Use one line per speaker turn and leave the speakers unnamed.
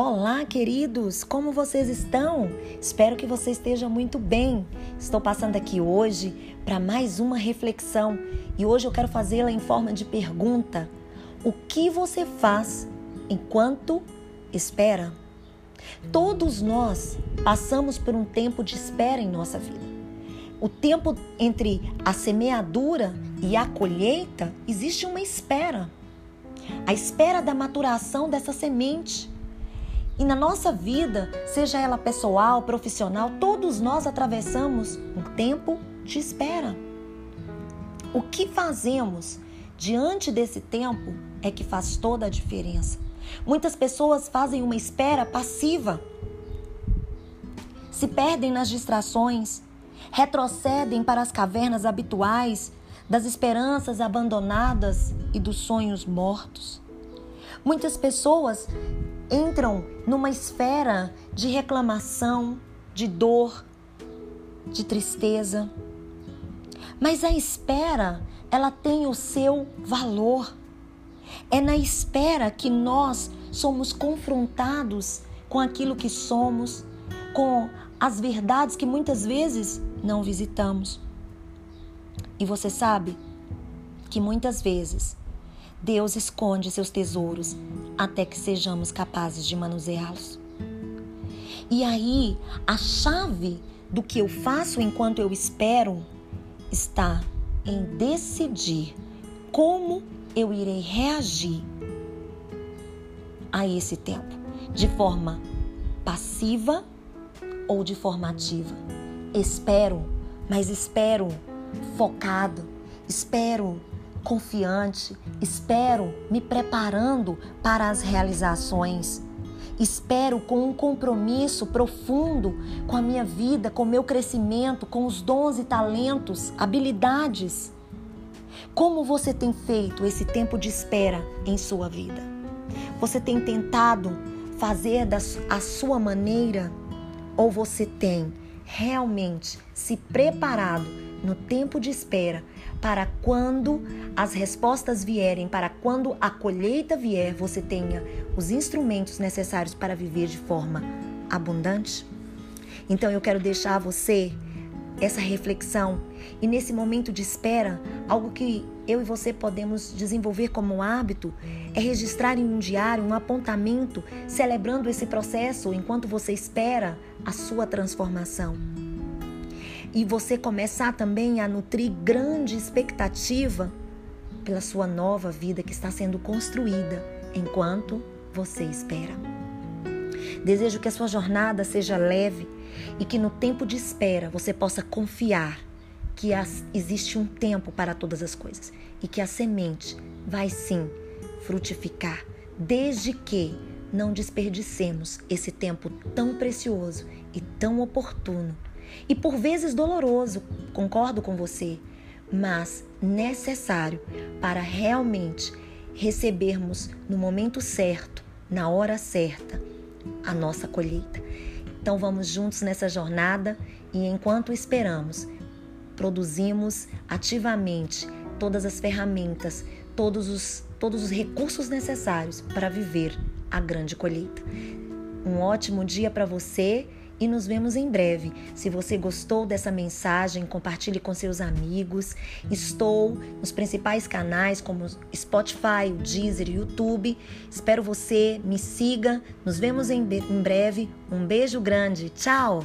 Olá, queridos! Como vocês estão? Espero que você esteja muito bem. Estou passando aqui hoje para mais uma reflexão e hoje eu quero fazê-la em forma de pergunta. O que você faz enquanto espera? Todos nós passamos por um tempo de espera em nossa vida. O tempo entre a semeadura e a colheita existe uma espera. A espera da maturação dessa semente. E na nossa vida, seja ela pessoal, profissional, todos nós atravessamos um tempo de espera. O que fazemos diante desse tempo é que faz toda a diferença. Muitas pessoas fazem uma espera passiva, se perdem nas distrações, retrocedem para as cavernas habituais das esperanças abandonadas e dos sonhos mortos. Muitas pessoas entram numa esfera de reclamação, de dor, de tristeza. Mas a espera, ela tem o seu valor. É na espera que nós somos confrontados com aquilo que somos, com as verdades que muitas vezes não visitamos. E você sabe que muitas vezes Deus esconde seus tesouros até que sejamos capazes de manuseá-los. E aí, a chave do que eu faço enquanto eu espero está em decidir como eu irei reagir a esse tempo, de forma passiva ou de forma ativa. Espero, mas espero focado, espero confiante, espero me preparando para as realizações. Espero com um compromisso profundo com a minha vida, com o meu crescimento, com os dons e talentos, habilidades. Como você tem feito esse tempo de espera em sua vida? Você tem tentado fazer da a sua maneira ou você tem realmente se preparado no tempo de espera para quando as respostas vierem, para quando a colheita vier, você tenha os instrumentos necessários para viver de forma abundante? Então eu quero deixar a você essa reflexão e nesse momento de espera, algo que eu e você podemos desenvolver como hábito é registrar em um diário um apontamento celebrando esse processo enquanto você espera a sua transformação e você começar também a nutrir grande expectativa pela sua nova vida que está sendo construída enquanto você espera. Desejo que a sua jornada seja leve e que no tempo de espera você possa confiar que existe um tempo para todas as coisas e que a semente vai sim frutificar, desde que não desperdicemos esse tempo tão precioso e tão oportuno e por vezes doloroso, concordo com você, mas necessário para realmente recebermos no momento certo, na hora certa, a nossa colheita. Então vamos juntos nessa jornada e enquanto esperamos, produzimos ativamente todas as ferramentas, todos os, todos os recursos necessários para viver a grande colheita. Um ótimo dia para você e nos vemos em breve. Se você gostou dessa mensagem, compartilhe com seus amigos. Estou nos principais canais como Spotify, Deezer YouTube. Espero você, me siga. Nos vemos em breve. Um beijo grande. Tchau!